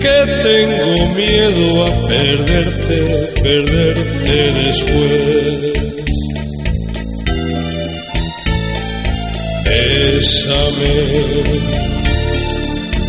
Que tengo miedo a perderte, perderte después. Bésame,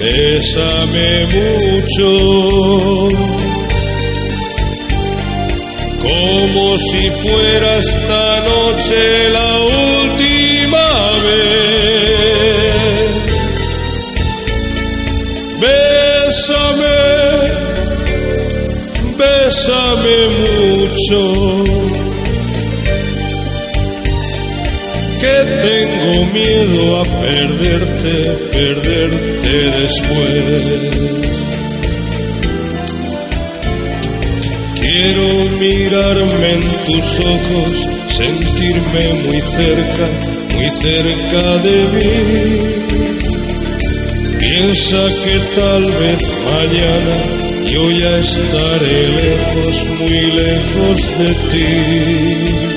bésame mucho, como si fuera esta noche la última Bésame, bésame mucho, que tengo miedo a perderte, perderte después. Quiero mirarme en tus ojos, sentirme muy cerca, muy cerca de mí. Piensa que tal vez mañana yo ya estaré lejos, muy lejos de ti.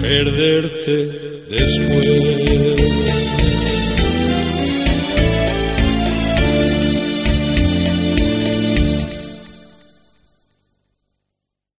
perderte después.